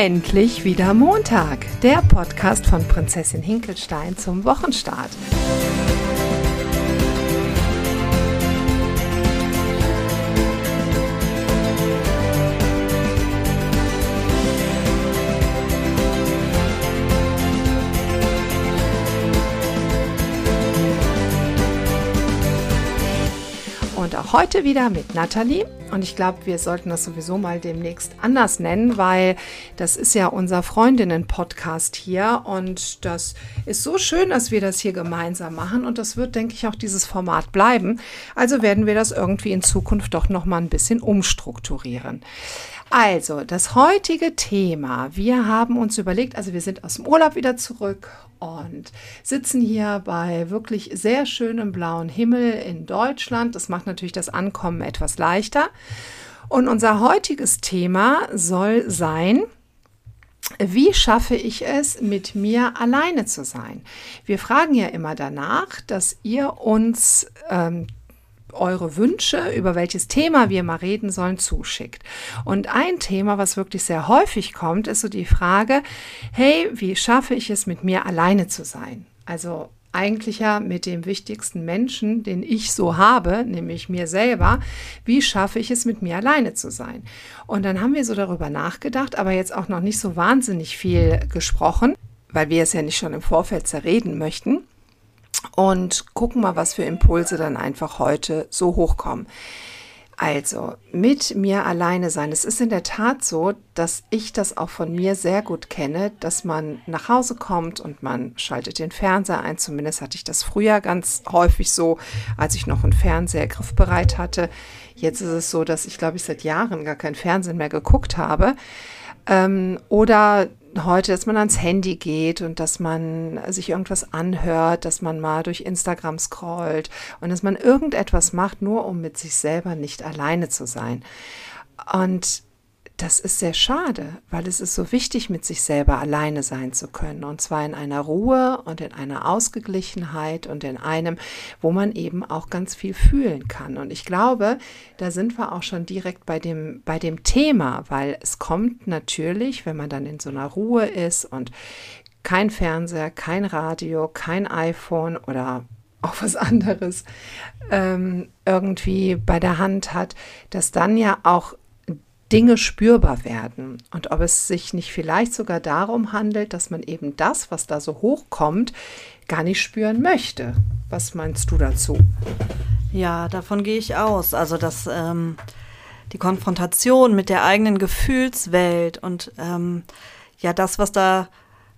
Endlich wieder Montag, der Podcast von Prinzessin Hinkelstein zum Wochenstart. Heute wieder mit Nathalie. Und ich glaube, wir sollten das sowieso mal demnächst anders nennen, weil das ist ja unser Freundinnen-Podcast hier. Und das ist so schön, dass wir das hier gemeinsam machen. Und das wird, denke ich, auch dieses Format bleiben. Also werden wir das irgendwie in Zukunft doch nochmal ein bisschen umstrukturieren. Also, das heutige Thema. Wir haben uns überlegt, also wir sind aus dem Urlaub wieder zurück und sitzen hier bei wirklich sehr schönem blauen Himmel in Deutschland. Das macht natürlich das Ankommen etwas leichter. Und unser heutiges Thema soll sein, wie schaffe ich es, mit mir alleine zu sein? Wir fragen ja immer danach, dass ihr uns ähm, eure Wünsche, über welches Thema wir mal reden sollen, zuschickt. Und ein Thema, was wirklich sehr häufig kommt, ist so die Frage, hey, wie schaffe ich es, mit mir alleine zu sein? Also eigentlich ja mit dem wichtigsten Menschen, den ich so habe, nämlich mir selber, wie schaffe ich es, mit mir alleine zu sein? Und dann haben wir so darüber nachgedacht, aber jetzt auch noch nicht so wahnsinnig viel gesprochen, weil wir es ja nicht schon im Vorfeld zerreden möchten und gucken mal, was für Impulse dann einfach heute so hochkommen. Also, mit mir alleine sein. Es ist in der Tat so, dass ich das auch von mir sehr gut kenne, dass man nach Hause kommt und man schaltet den Fernseher ein. Zumindest hatte ich das früher ganz häufig so, als ich noch einen Fernseher griffbereit hatte. Jetzt ist es so, dass ich, glaube ich, seit Jahren gar kein Fernsehen mehr geguckt habe. Ähm, oder heute, dass man ans Handy geht und dass man sich irgendwas anhört, dass man mal durch Instagram scrollt und dass man irgendetwas macht, nur um mit sich selber nicht alleine zu sein. Und das ist sehr schade, weil es ist so wichtig, mit sich selber alleine sein zu können. Und zwar in einer Ruhe und in einer Ausgeglichenheit und in einem, wo man eben auch ganz viel fühlen kann. Und ich glaube, da sind wir auch schon direkt bei dem, bei dem Thema, weil es kommt natürlich, wenn man dann in so einer Ruhe ist und kein Fernseher, kein Radio, kein iPhone oder auch was anderes ähm, irgendwie bei der Hand hat, dass dann ja auch Dinge spürbar werden und ob es sich nicht vielleicht sogar darum handelt, dass man eben das, was da so hochkommt, gar nicht spüren möchte. Was meinst du dazu? Ja, davon gehe ich aus. Also, dass ähm, die Konfrontation mit der eigenen Gefühlswelt und ähm, ja, das, was da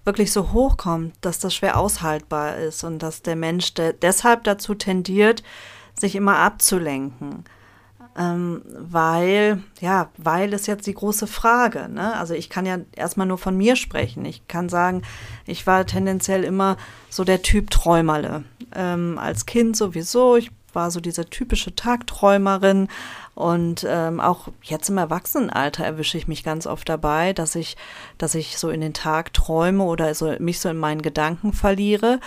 wirklich so hochkommt, dass das schwer aushaltbar ist und dass der Mensch de deshalb dazu tendiert, sich immer abzulenken ähm, weil, ja, weil ist jetzt die große Frage. Ne? Also ich kann ja erstmal nur von mir sprechen. Ich kann sagen, ich war tendenziell immer so der Typ Träumerle. Ähm, als Kind sowieso. Ich war so diese typische Tagträumerin und ähm, auch jetzt im Erwachsenenalter erwische ich mich ganz oft dabei, dass ich, dass ich so in den Tag träume oder so mich so in meinen Gedanken verliere.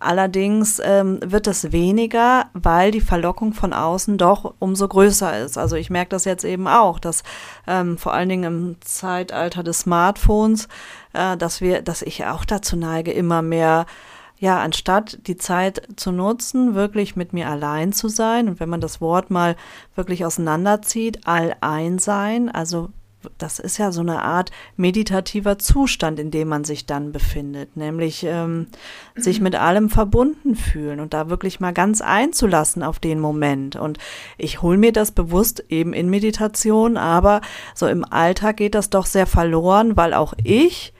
Allerdings ähm, wird es weniger, weil die Verlockung von außen doch umso größer ist. Also ich merke das jetzt eben auch, dass ähm, vor allen Dingen im Zeitalter des Smartphones, äh, dass wir, dass ich auch dazu neige, immer mehr ja, anstatt die Zeit zu nutzen, wirklich mit mir allein zu sein und wenn man das Wort mal wirklich auseinanderzieht, all ein sein, also das ist ja so eine Art meditativer Zustand, in dem man sich dann befindet, nämlich ähm, sich mit allem verbunden fühlen und da wirklich mal ganz einzulassen auf den Moment. Und ich hole mir das bewusst eben in Meditation, aber so im Alltag geht das doch sehr verloren, weil auch ich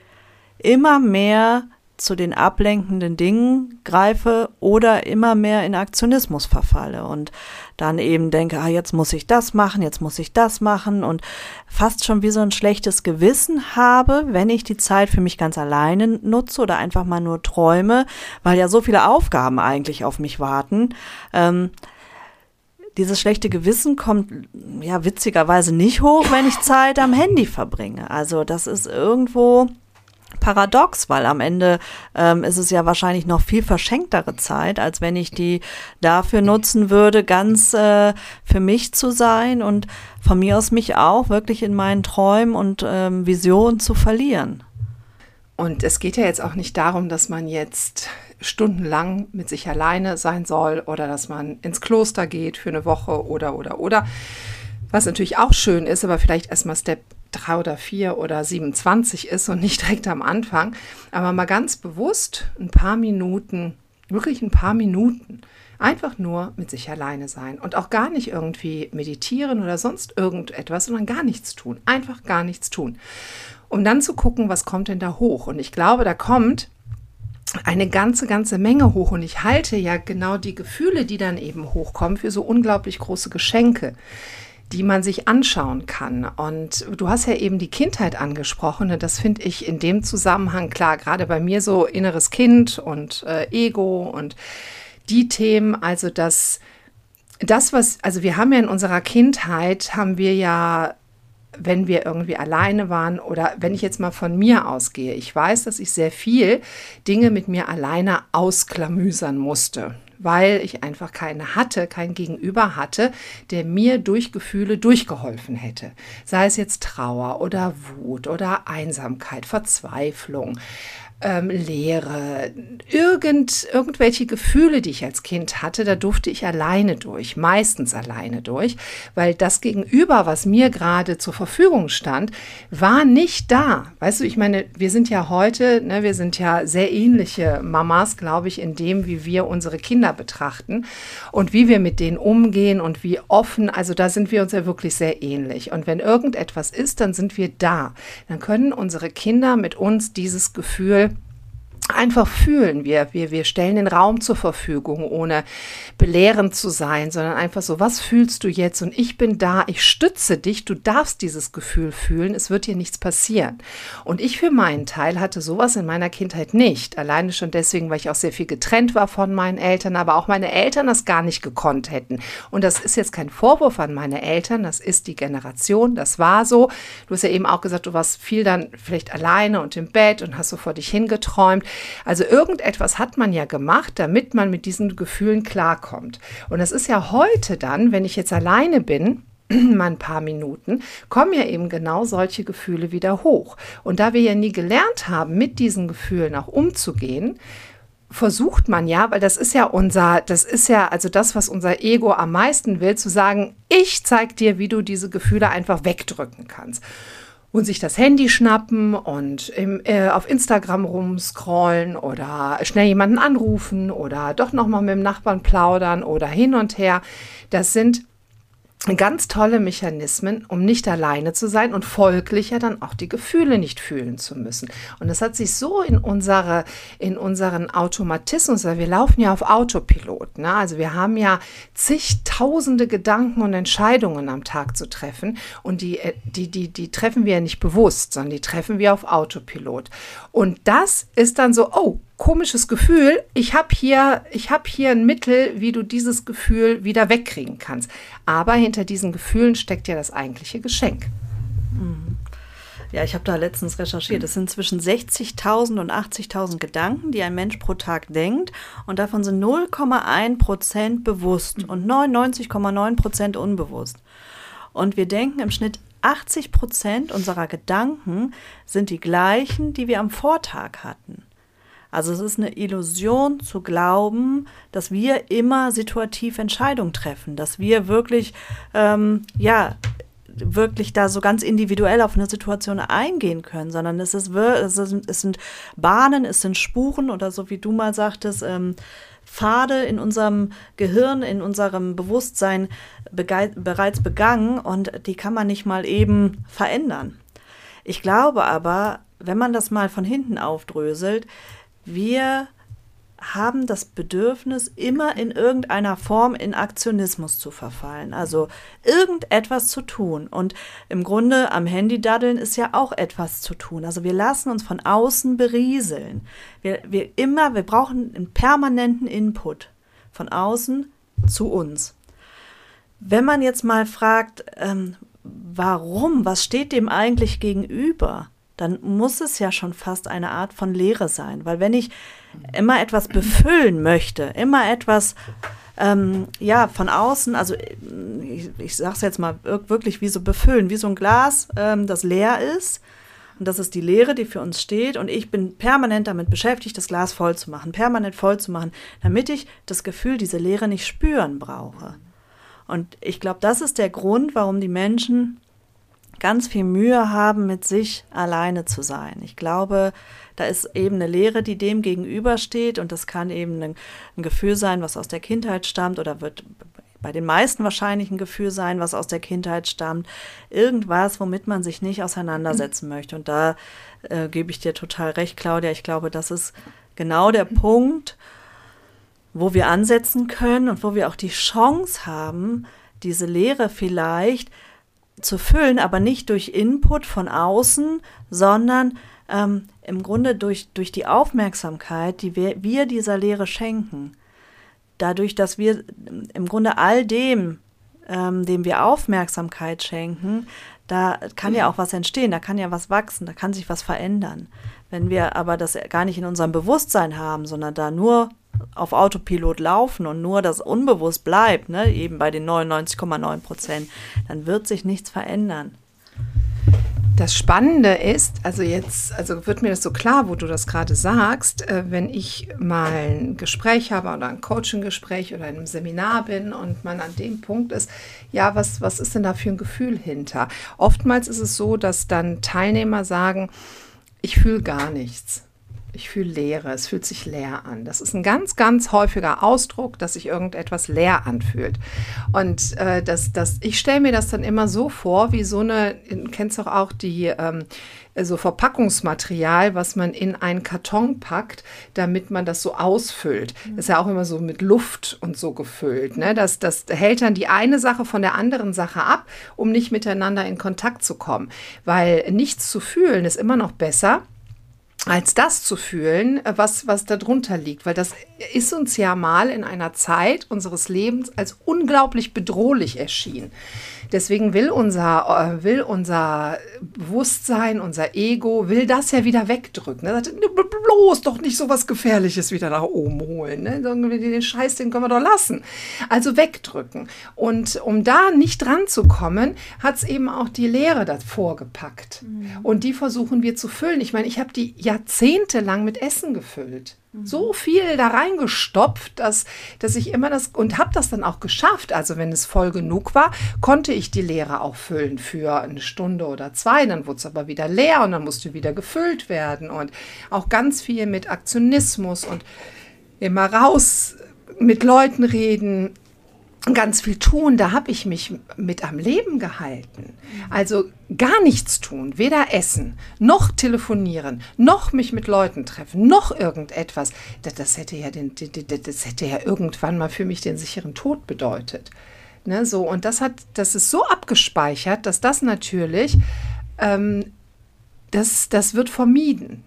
immer mehr zu den ablenkenden Dingen greife oder immer mehr in Aktionismus verfalle und dann eben denke, ah, jetzt muss ich das machen, jetzt muss ich das machen und fast schon wie so ein schlechtes Gewissen habe, wenn ich die Zeit für mich ganz alleine nutze oder einfach mal nur träume, weil ja so viele Aufgaben eigentlich auf mich warten. Ähm, dieses schlechte Gewissen kommt ja witzigerweise nicht hoch, wenn ich Zeit am Handy verbringe. Also das ist irgendwo paradox, weil am Ende ähm, ist es ja wahrscheinlich noch viel verschenktere Zeit, als wenn ich die dafür nutzen würde, ganz äh, für mich zu sein und von mir aus mich auch wirklich in meinen Träumen und ähm, Visionen zu verlieren. Und es geht ja jetzt auch nicht darum, dass man jetzt stundenlang mit sich alleine sein soll oder dass man ins Kloster geht für eine Woche oder oder oder. Was natürlich auch schön ist, aber vielleicht erstmal Step drei oder vier oder 27 ist und nicht direkt am Anfang, aber mal ganz bewusst ein paar Minuten, wirklich ein paar Minuten, einfach nur mit sich alleine sein und auch gar nicht irgendwie meditieren oder sonst irgendetwas, sondern gar nichts tun, einfach gar nichts tun, um dann zu gucken, was kommt denn da hoch. Und ich glaube, da kommt eine ganze, ganze Menge hoch. Und ich halte ja genau die Gefühle, die dann eben hochkommen, für so unglaublich große Geschenke die man sich anschauen kann. Und du hast ja eben die Kindheit angesprochen und das finde ich in dem Zusammenhang klar, gerade bei mir so inneres Kind und äh, Ego und die Themen, also das, das, was, also wir haben ja in unserer Kindheit, haben wir ja wenn wir irgendwie alleine waren oder wenn ich jetzt mal von mir ausgehe. Ich weiß, dass ich sehr viel Dinge mit mir alleine ausklamüsern musste weil ich einfach keine hatte, kein Gegenüber hatte, der mir durch Gefühle durchgeholfen hätte. Sei es jetzt Trauer oder Wut oder Einsamkeit, Verzweiflung, ähm, Leere, irgend, irgendwelche Gefühle, die ich als Kind hatte, da durfte ich alleine durch, meistens alleine durch, weil das Gegenüber, was mir gerade zur Verfügung stand, war nicht da. Weißt du, ich meine, wir sind ja heute, ne, wir sind ja sehr ähnliche Mamas, glaube ich, in dem, wie wir unsere Kinder betrachten und wie wir mit denen umgehen und wie offen, also da sind wir uns ja wirklich sehr ähnlich. Und wenn irgendetwas ist, dann sind wir da. Dann können unsere Kinder mit uns dieses Gefühl einfach fühlen. Wir, wir, wir stellen den Raum zur Verfügung, ohne belehrend zu sein, sondern einfach so, was fühlst du jetzt? Und ich bin da, ich stütze dich, du darfst dieses Gefühl fühlen, es wird dir nichts passieren. Und ich für meinen Teil hatte sowas in meiner Kindheit nicht. Alleine schon deswegen, weil ich auch sehr viel getrennt war von meinen Eltern, aber auch meine Eltern das gar nicht gekonnt hätten. Und das ist jetzt kein Vorwurf an meine Eltern, das ist die Generation, das war so. Du hast ja eben auch gesagt, du warst viel dann vielleicht alleine und im Bett und hast so vor dich hingeträumt. Also irgendetwas hat man ja gemacht, damit man mit diesen Gefühlen klarkommt. Und das ist ja heute dann, wenn ich jetzt alleine bin, mal ein paar Minuten, kommen ja eben genau solche Gefühle wieder hoch. Und da wir ja nie gelernt haben, mit diesen Gefühlen auch umzugehen, versucht man ja, weil das ist ja unser, das ist ja also das, was unser Ego am meisten will, zu sagen, ich zeig dir, wie du diese Gefühle einfach wegdrücken kannst und sich das Handy schnappen und im, äh, auf Instagram rumscrollen oder schnell jemanden anrufen oder doch nochmal mit dem Nachbarn plaudern oder hin und her. Das sind ganz tolle Mechanismen, um nicht alleine zu sein und folglich ja dann auch die Gefühle nicht fühlen zu müssen. Und das hat sich so in unsere, in unseren Automatismus, weil wir laufen ja auf Autopilot. Ne? Also wir haben ja zigtausende Gedanken und Entscheidungen am Tag zu treffen und die, äh, die, die, die treffen wir ja nicht bewusst, sondern die treffen wir auf Autopilot. Und das ist dann so, oh, komisches Gefühl. Ich habe hier, ich habe hier ein Mittel, wie du dieses Gefühl wieder wegkriegen kannst. Aber hinter diesen Gefühlen steckt ja das eigentliche Geschenk. Mhm. Ja, ich habe da letztens recherchiert. Es sind zwischen 60.000 und 80.000 Gedanken, die ein Mensch pro Tag denkt. Und davon sind 0,1 Prozent bewusst und 99,9 Prozent unbewusst. Und wir denken im Schnitt 80 Prozent unserer Gedanken sind die gleichen, die wir am Vortag hatten. Also es ist eine Illusion zu glauben, dass wir immer situativ Entscheidungen treffen, dass wir wirklich, ähm, ja, wirklich da so ganz individuell auf eine Situation eingehen können, sondern es, ist, es, sind Bahnen, es sind Spuren oder so wie du mal sagtest, ähm, Pfade in unserem Gehirn, in unserem Bewusstsein bereits begangen und die kann man nicht mal eben verändern. Ich glaube aber, wenn man das mal von hinten aufdröselt, wir haben das Bedürfnis, immer in irgendeiner Form in Aktionismus zu verfallen, also irgendetwas zu tun. Und im Grunde am Handy daddeln ist ja auch etwas zu tun. Also wir lassen uns von außen berieseln. Wir, wir immer, wir brauchen einen permanenten Input von außen zu uns. Wenn man jetzt mal fragt, ähm, warum, was steht dem eigentlich gegenüber? Dann muss es ja schon fast eine Art von Leere sein. Weil wenn ich immer etwas befüllen möchte, immer etwas ähm, ja, von außen, also ich, ich sage es jetzt mal wirklich wie so befüllen, wie so ein Glas, ähm, das leer ist. Und das ist die Leere, die für uns steht. Und ich bin permanent damit beschäftigt, das Glas voll zu machen, permanent voll zu machen, damit ich das Gefühl, diese Leere nicht spüren brauche. Und ich glaube, das ist der Grund, warum die Menschen ganz viel Mühe haben, mit sich alleine zu sein. Ich glaube, da ist eben eine Lehre, die dem gegenübersteht und das kann eben ein, ein Gefühl sein, was aus der Kindheit stammt oder wird bei den meisten wahrscheinlich ein Gefühl sein, was aus der Kindheit stammt. Irgendwas, womit man sich nicht auseinandersetzen möchte. Und da äh, gebe ich dir total recht, Claudia. Ich glaube, das ist genau der Punkt, wo wir ansetzen können und wo wir auch die Chance haben, diese Lehre vielleicht zu füllen, aber nicht durch Input von außen, sondern ähm, im Grunde durch, durch die Aufmerksamkeit, die wir, wir dieser Lehre schenken. Dadurch, dass wir im Grunde all dem, ähm, dem wir Aufmerksamkeit schenken, da kann ja auch was entstehen, da kann ja was wachsen, da kann sich was verändern. Wenn wir aber das gar nicht in unserem Bewusstsein haben, sondern da nur auf Autopilot laufen und nur das unbewusst bleibt, ne, eben bei den 99,9 Prozent, dann wird sich nichts verändern. Das Spannende ist, also jetzt, also wird mir das so klar, wo du das gerade sagst, äh, wenn ich mal ein Gespräch habe oder ein Coaching-Gespräch oder in einem Seminar bin und man an dem Punkt ist, ja, was, was ist denn da für ein Gefühl hinter? Oftmals ist es so, dass dann Teilnehmer sagen, ich fühle gar nichts ich fühle Leere, es fühlt sich leer an. Das ist ein ganz, ganz häufiger Ausdruck, dass sich irgendetwas leer anfühlt. Und äh, das, das, ich stelle mir das dann immer so vor, wie so eine, du kennst doch auch die ähm, so Verpackungsmaterial, was man in einen Karton packt, damit man das so ausfüllt. Das ist ja auch immer so mit Luft und so gefüllt. Ne? Das, das hält dann die eine Sache von der anderen Sache ab, um nicht miteinander in Kontakt zu kommen. Weil nichts zu fühlen ist immer noch besser als das zu fühlen, äh, was, was darunter liegt. Weil das ist uns ja mal in einer Zeit unseres Lebens als unglaublich bedrohlich erschienen. Deswegen will unser, äh, will unser Bewusstsein, unser Ego, will das ja wieder wegdrücken. Er sagt, bloß doch nicht so was Gefährliches wieder nach oben holen. Ne? Den Scheiß, den können wir doch lassen. Also wegdrücken. Und um da nicht dran zu kommen, hat es eben auch die Lehre davor gepackt. Mhm. Und die versuchen wir zu füllen. Ich meine, ich habe die jahrzehntelang mit Essen gefüllt so viel da reingestopft, dass, dass ich immer das und habe das dann auch geschafft. Also wenn es voll genug war, konnte ich die Leere auch füllen für eine Stunde oder zwei. Dann wurde es aber wieder leer und dann musste wieder gefüllt werden und auch ganz viel mit Aktionismus und immer raus mit Leuten reden, ganz viel tun, da habe ich mich mit am Leben gehalten. Also gar nichts tun, weder essen, noch telefonieren, noch mich mit Leuten treffen, noch irgendetwas. Das, das hätte ja den, das hätte ja irgendwann mal für mich den sicheren Tod bedeutet. Ne, so, und das hat, das ist so abgespeichert, dass das natürlich, ähm, das, das wird vermieden.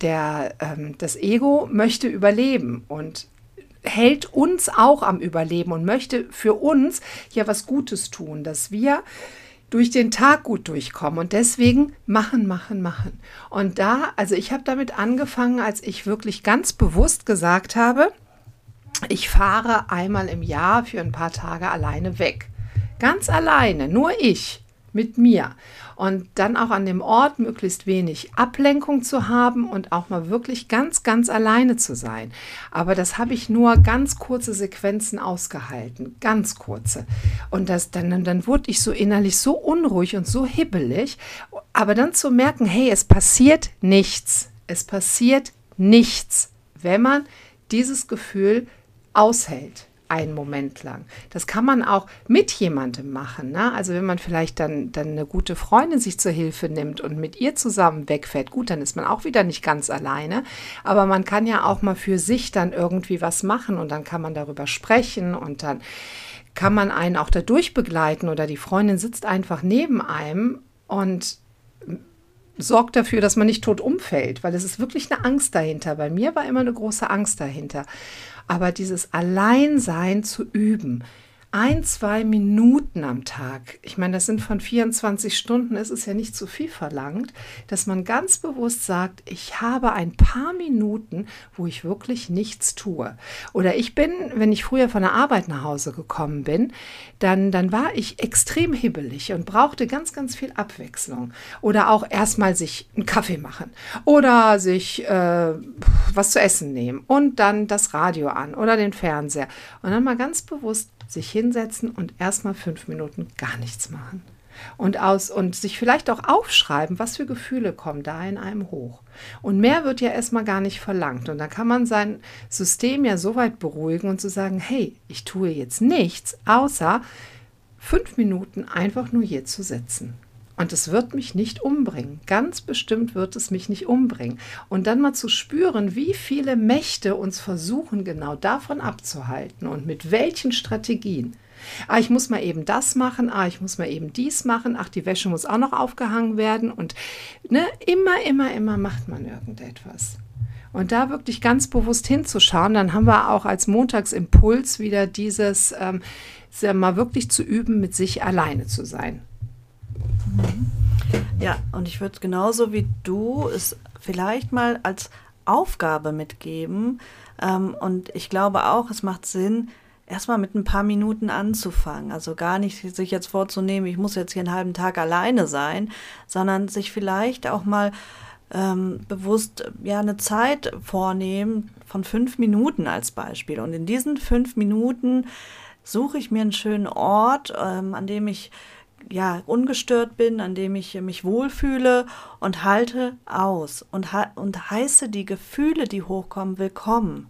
Der, ähm, das Ego möchte überleben und hält uns auch am Überleben und möchte für uns ja was Gutes tun, dass wir durch den Tag gut durchkommen und deswegen machen, machen, machen. Und da, also ich habe damit angefangen, als ich wirklich ganz bewusst gesagt habe, ich fahre einmal im Jahr für ein paar Tage alleine weg. Ganz alleine, nur ich mit mir und dann auch an dem Ort möglichst wenig Ablenkung zu haben und auch mal wirklich ganz, ganz alleine zu sein. Aber das habe ich nur ganz kurze Sequenzen ausgehalten, ganz kurze. Und das, dann, dann wurde ich so innerlich so unruhig und so hibbelig, aber dann zu merken, hey, es passiert nichts, es passiert nichts, wenn man dieses Gefühl aushält einen Moment lang. Das kann man auch mit jemandem machen. Ne? Also wenn man vielleicht dann, dann eine gute Freundin sich zur Hilfe nimmt und mit ihr zusammen wegfährt, gut, dann ist man auch wieder nicht ganz alleine. Aber man kann ja auch mal für sich dann irgendwie was machen und dann kann man darüber sprechen und dann kann man einen auch dadurch begleiten oder die Freundin sitzt einfach neben einem und sorgt dafür, dass man nicht tot umfällt, weil es ist wirklich eine Angst dahinter. Bei mir war immer eine große Angst dahinter. Aber dieses Alleinsein zu üben, ein, zwei Minuten am Tag, ich meine, das sind von 24 Stunden, es ist ja nicht zu viel verlangt, dass man ganz bewusst sagt, ich habe ein paar Minuten, wo ich wirklich nichts tue. Oder ich bin, wenn ich früher von der Arbeit nach Hause gekommen bin, dann, dann war ich extrem hibbelig und brauchte ganz, ganz viel Abwechslung. Oder auch erstmal sich einen Kaffee machen oder sich äh, was zu essen nehmen und dann das Radio an oder den Fernseher. Und dann mal ganz bewusst sich hinsetzen und erstmal fünf Minuten gar nichts machen. Und, aus, und sich vielleicht auch aufschreiben, was für Gefühle kommen da in einem hoch. Und mehr wird ja erstmal gar nicht verlangt. Und dann kann man sein System ja so weit beruhigen und zu so sagen, hey, ich tue jetzt nichts, außer fünf Minuten einfach nur hier zu sitzen. Und es wird mich nicht umbringen. Ganz bestimmt wird es mich nicht umbringen. Und dann mal zu spüren, wie viele Mächte uns versuchen, genau davon abzuhalten und mit welchen Strategien. Ah, ich muss mal eben das machen, ah, ich muss mal eben dies machen, ach, die Wäsche muss auch noch aufgehangen werden. Und ne, immer, immer, immer macht man irgendetwas. Und da wirklich ganz bewusst hinzuschauen, dann haben wir auch als Montagsimpuls wieder dieses, ähm, mal wirklich zu üben, mit sich alleine zu sein. Ja, und ich würde genauso wie du es vielleicht mal als Aufgabe mitgeben. Ähm, und ich glaube auch, es macht Sinn, erstmal mit ein paar Minuten anzufangen. Also gar nicht sich jetzt vorzunehmen, ich muss jetzt hier einen halben Tag alleine sein, sondern sich vielleicht auch mal ähm, bewusst ja eine Zeit vornehmen von fünf Minuten als Beispiel. Und in diesen fünf Minuten suche ich mir einen schönen Ort, ähm, an dem ich ja, ungestört bin, an dem ich mich wohlfühle und halte aus und, und heiße die Gefühle, die hochkommen, willkommen.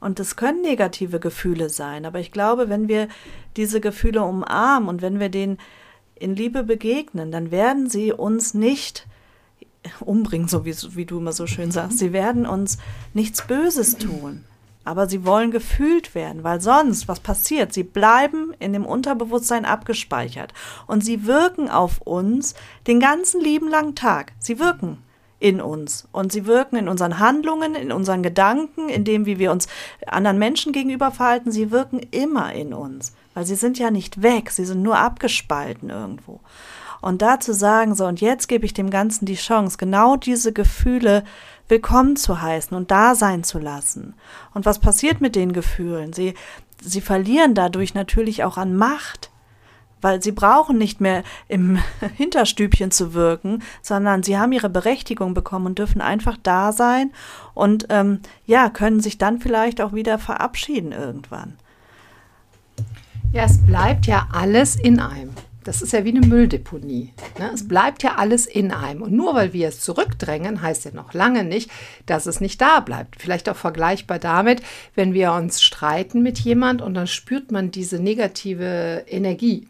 Und es können negative Gefühle sein, aber ich glaube, wenn wir diese Gefühle umarmen und wenn wir denen in Liebe begegnen, dann werden sie uns nicht umbringen, so wie, wie du immer so schön sagst. Sie werden uns nichts Böses tun aber sie wollen gefühlt werden, weil sonst, was passiert? Sie bleiben in dem Unterbewusstsein abgespeichert und sie wirken auf uns den ganzen lieben langen Tag. Sie wirken in uns und sie wirken in unseren Handlungen, in unseren Gedanken, in dem, wie wir uns anderen Menschen gegenüber verhalten. Sie wirken immer in uns, weil sie sind ja nicht weg, sie sind nur abgespalten irgendwo. Und da zu sagen, so, und jetzt gebe ich dem Ganzen die Chance, genau diese Gefühle willkommen zu heißen und da sein zu lassen. Und was passiert mit den Gefühlen? Sie, sie verlieren dadurch natürlich auch an Macht weil sie brauchen nicht mehr im Hinterstübchen zu wirken, sondern sie haben ihre Berechtigung bekommen und dürfen einfach da sein und ähm, ja, können sich dann vielleicht auch wieder verabschieden irgendwann. Ja, es bleibt ja alles in einem. Das ist ja wie eine Mülldeponie. Ne? Es bleibt ja alles in einem. Und nur weil wir es zurückdrängen, heißt ja noch lange nicht, dass es nicht da bleibt. Vielleicht auch vergleichbar damit, wenn wir uns streiten mit jemand und dann spürt man diese negative Energie.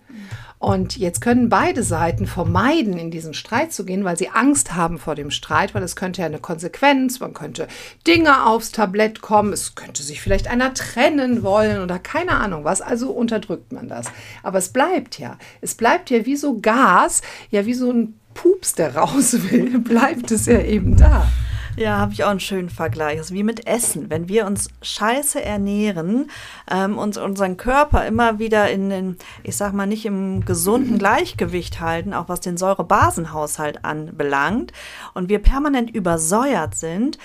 Und jetzt können beide Seiten vermeiden, in diesen Streit zu gehen, weil sie Angst haben vor dem Streit, weil es könnte ja eine Konsequenz, man könnte Dinge aufs Tablett kommen, es könnte sich vielleicht einer trennen wollen oder keine Ahnung was. Also unterdrückt man das. Aber es bleibt ja. Es bleibt ja wie so Gas, ja wie so ein Pups, der raus will, bleibt es ja eben da. Ja, habe ich auch einen schönen Vergleich. Das ist wie mit Essen. Wenn wir uns scheiße ernähren, ähm, uns unseren Körper immer wieder in den, ich sag mal, nicht im gesunden Gleichgewicht halten, auch was den Säurebasenhaushalt anbelangt, und wir permanent übersäuert sind,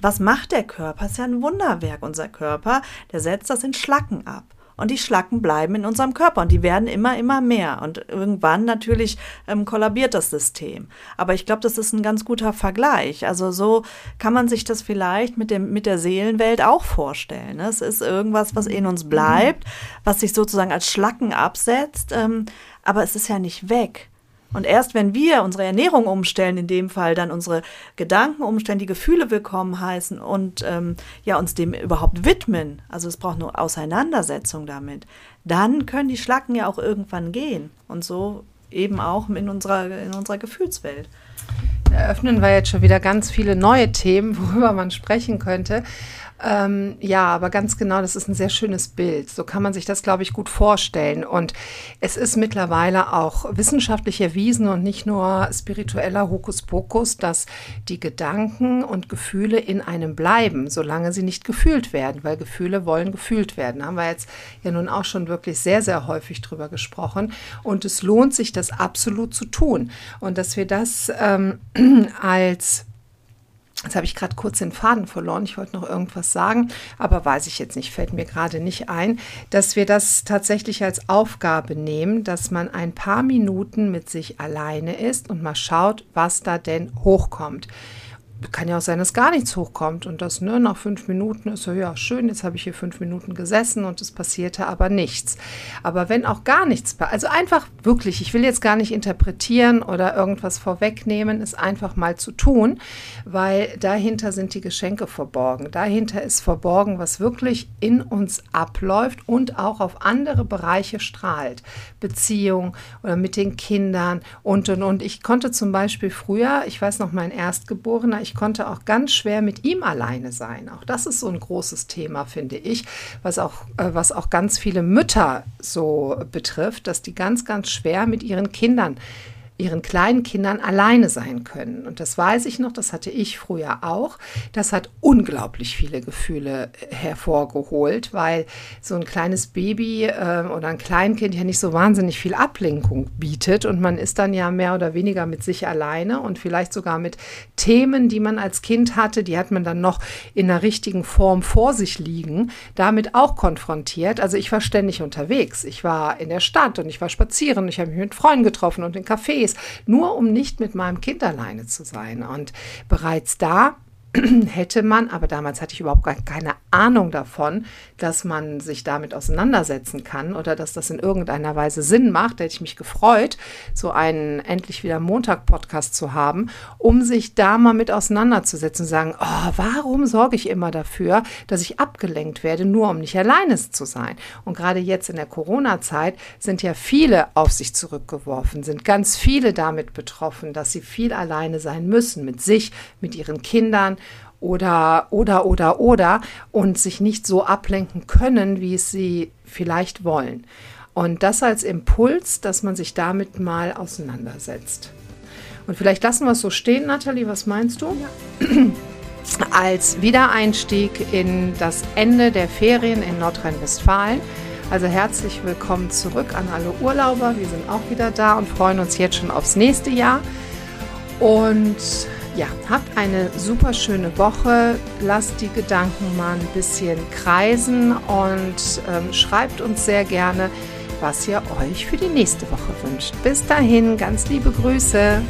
was macht der Körper? Ist ja ein Wunderwerk, unser Körper. Der setzt das in Schlacken ab und die Schlacken bleiben in unserem Körper und die werden immer, immer mehr. Und irgendwann natürlich ähm, kollabiert das System. Aber ich glaube, das ist ein ganz guter Vergleich. Also so kann man sich das vielleicht mit, dem, mit der Seelenwelt auch vorstellen. Ne? Es ist irgendwas, was in uns bleibt, was sich sozusagen als Schlacken absetzt, ähm, aber es ist ja nicht weg. Und erst wenn wir unsere Ernährung umstellen, in dem Fall dann unsere Gedanken umstellen, die Gefühle willkommen heißen und ähm, ja uns dem überhaupt widmen, also es braucht nur Auseinandersetzung damit, dann können die Schlacken ja auch irgendwann gehen. Und so eben auch in unserer, in unserer Gefühlswelt. Eröffnen wir jetzt schon wieder ganz viele neue Themen, worüber man sprechen könnte. Ähm, ja, aber ganz genau, das ist ein sehr schönes Bild. So kann man sich das, glaube ich, gut vorstellen. Und es ist mittlerweile auch wissenschaftlich erwiesen und nicht nur spiritueller Hokuspokus, dass die Gedanken und Gefühle in einem bleiben, solange sie nicht gefühlt werden, weil Gefühle wollen gefühlt werden. Da haben wir jetzt ja nun auch schon wirklich sehr, sehr häufig drüber gesprochen. Und es lohnt sich, das absolut zu tun. Und dass wir das ähm, als Jetzt habe ich gerade kurz den Faden verloren. Ich wollte noch irgendwas sagen, aber weiß ich jetzt nicht, fällt mir gerade nicht ein, dass wir das tatsächlich als Aufgabe nehmen, dass man ein paar Minuten mit sich alleine ist und mal schaut, was da denn hochkommt kann ja auch sein, dass gar nichts hochkommt und das ne, nach fünf Minuten ist so, ja, schön, jetzt habe ich hier fünf Minuten gesessen und es passierte aber nichts. Aber wenn auch gar nichts, also einfach wirklich, ich will jetzt gar nicht interpretieren oder irgendwas vorwegnehmen, ist einfach mal zu tun, weil dahinter sind die Geschenke verborgen. Dahinter ist verborgen, was wirklich in uns abläuft und auch auf andere Bereiche strahlt. Beziehung oder mit den Kindern und und und. Ich konnte zum Beispiel früher, ich weiß noch, mein Erstgeborener, ich konnte auch ganz schwer mit ihm alleine sein. Auch das ist so ein großes Thema, finde ich, was auch, äh, was auch ganz viele Mütter so betrifft, dass die ganz, ganz schwer mit ihren Kindern ihren kleinen Kindern alleine sein können. Und das weiß ich noch, das hatte ich früher auch. Das hat unglaublich viele Gefühle hervorgeholt, weil so ein kleines Baby äh, oder ein Kleinkind ja nicht so wahnsinnig viel Ablenkung bietet und man ist dann ja mehr oder weniger mit sich alleine und vielleicht sogar mit Themen, die man als Kind hatte, die hat man dann noch in der richtigen Form vor sich liegen, damit auch konfrontiert. Also ich war ständig unterwegs. Ich war in der Stadt und ich war spazieren, ich habe mich mit Freunden getroffen und in Cafés Cafés, nur um nicht mit meinem Kind alleine zu sein. Und bereits da hätte man, aber damals hatte ich überhaupt gar keine Ahnung davon, dass man sich damit auseinandersetzen kann oder dass das in irgendeiner Weise Sinn macht, hätte ich mich gefreut, so einen endlich wieder Montag-Podcast zu haben, um sich da mal mit auseinanderzusetzen und sagen, oh, warum sorge ich immer dafür, dass ich abgelenkt werde, nur um nicht alleine zu sein? Und gerade jetzt in der Corona-Zeit sind ja viele auf sich zurückgeworfen, sind ganz viele damit betroffen, dass sie viel alleine sein müssen mit sich, mit ihren Kindern oder, oder, oder, oder und sich nicht so ablenken können, wie es sie vielleicht wollen. Und das als Impuls, dass man sich damit mal auseinandersetzt. Und vielleicht lassen wir es so stehen, Nathalie, was meinst du? Ja. Als Wiedereinstieg in das Ende der Ferien in Nordrhein-Westfalen. Also herzlich willkommen zurück an alle Urlauber. Wir sind auch wieder da und freuen uns jetzt schon aufs nächste Jahr. Und ja, habt eine super schöne Woche. Lasst die Gedanken mal ein bisschen kreisen und ähm, schreibt uns sehr gerne, was ihr euch für die nächste Woche wünscht. Bis dahin, ganz liebe Grüße.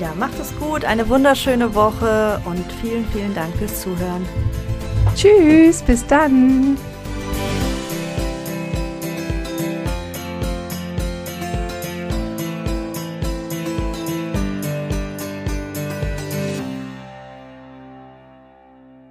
Ja, macht es gut, eine wunderschöne Woche und vielen, vielen Dank fürs Zuhören. Tschüss, bis dann.